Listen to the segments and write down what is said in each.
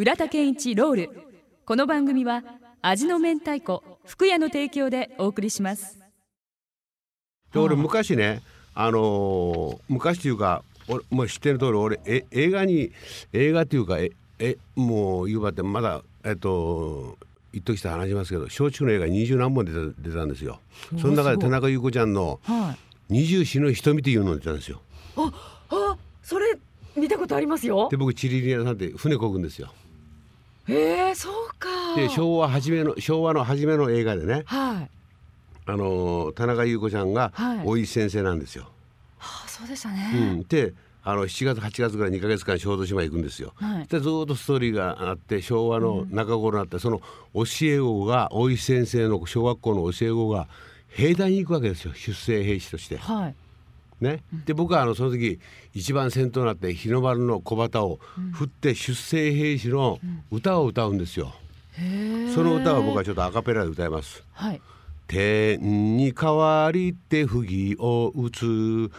浦田健一ロール。この番組は味の明太子福屋の提供でお送りします。で俺昔ねあのー昔というか俺もう知ってる通り俺え映画に映画っていうかええもう言うばってまだえっと言っときた話しますけど松竹の映画二十何本出た出たんですよ。その中で田中優子ちゃんのはい「二十四の瞳」っていうのが出たんですよ。あそれ見たことありますよ。で僕チリリアさんって船こぐんですよえー、そうか。で昭和初めの昭和の初めの映画でねはい。あのー田中優子ちゃんがはい。大石先生なんですよ、あそうでしたうね、ん、であの7月8月ぐらい2か月間小豆島行くんですよ。はい。でずーっとストーリーがあって昭和の中頃になって、その教え子が大石先生の小学校の教え子が兵隊に行くわけですよ。出征兵士として。はいね、で僕はあのその時一番先頭になって日の丸の小旗を振って出征兵士の歌を歌うんですよ。その歌を僕はちょっとアカペラで歌います。はい。天に代わりて不義を打つ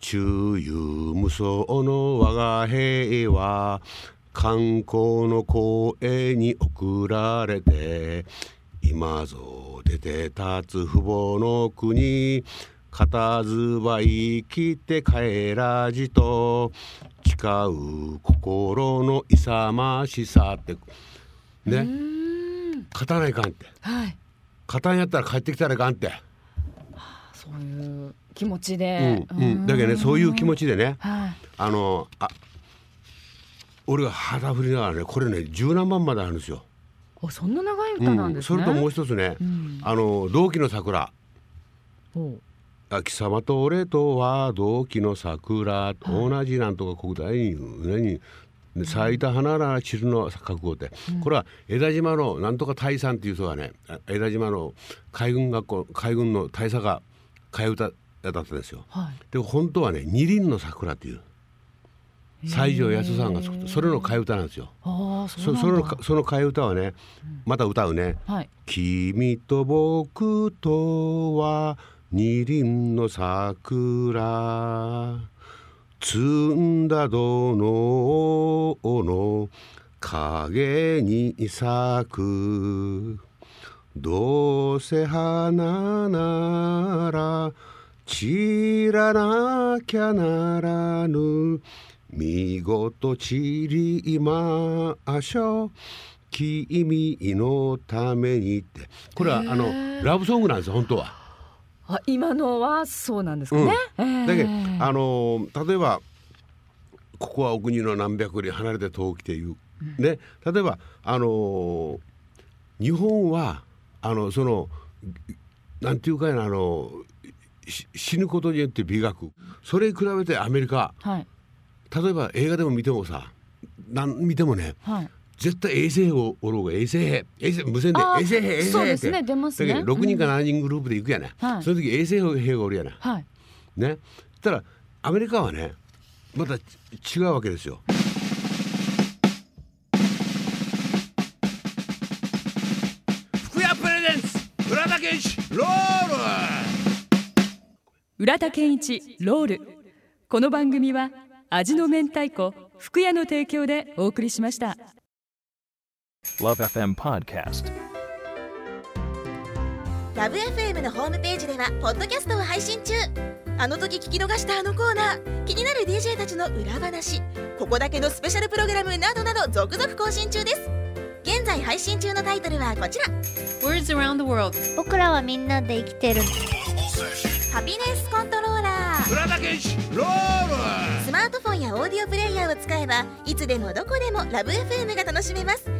中有無双の我が兵は観光の光栄に送られて今ぞ出て立つ父母の国片ずばい切って帰らじと誓う心の勇ましさって。うね勝たないかんって。はい。勝たんやったら帰ってきたらいかんって。そういう気持ちうでん、うん、だけどねそういう気持ちでね。はい。あのあ俺が肌振りながらねこれね十何番まであるんですよ。あそんな長い歌なんですね、それともう一つね、うん。あの同期の桜おあ貴様と俺とは同期の桜と同じなんとか国大に何で咲いた花なら散るの覚悟って、これは江田島のなんとか大佐っていう人がねあ江田島の海軍学校海軍の大佐が替え歌だったんですよ。はい。で本当はね二輪の桜っていう西条康さんが作ったそれの替え歌なんですよ。そそのかその替え歌はねまた歌うね。はい「君と僕とは二輪の桜」「摘んだどのの影に咲く」「どうせ花なら散らなきゃならぬ」見事散りましょう。君のためにって。これはあのラブソングなんですよ本当は。あ今のはそうなんですかね、ええ。だけどあの例えばここはお国の何百里離れて遠きていう、ね。例えばあの日本はあのそのなんていうかあのし死ぬことによって美学。それに比べてアメリカ。はい。例えば映画でも見てもさなん見てもねはい絶対衛生兵をおろうが衛生兵。衛生無線で衛生兵衛生兵って。そうですね。出ますね。だけど6人か7人グループで行くやね、はい。その時衛生兵がおるやなはい。ね。そしたらアメリカはねまた違うわけですよ。福屋プレゼンツ浦田健一ロール。浦田健一ロール。この番組は味の明太子福屋の提供でお送りしました Love FM Podcast. ラブ f m のホームページではポッドキャストを配信中。あの時聞き逃したあのコーナー。気になる DJ たちの裏話。ここだけのスペシャルプログラムなどなど続々更新中です。現在配信中のタイトルはこちら。Words around the world. 僕らはみんなで生きてる。ハピネスコントローラー。浦田健一ロールスマートフォンやオーディオプレイヤーを使えばいつでもどこでもラブ f m が楽しめます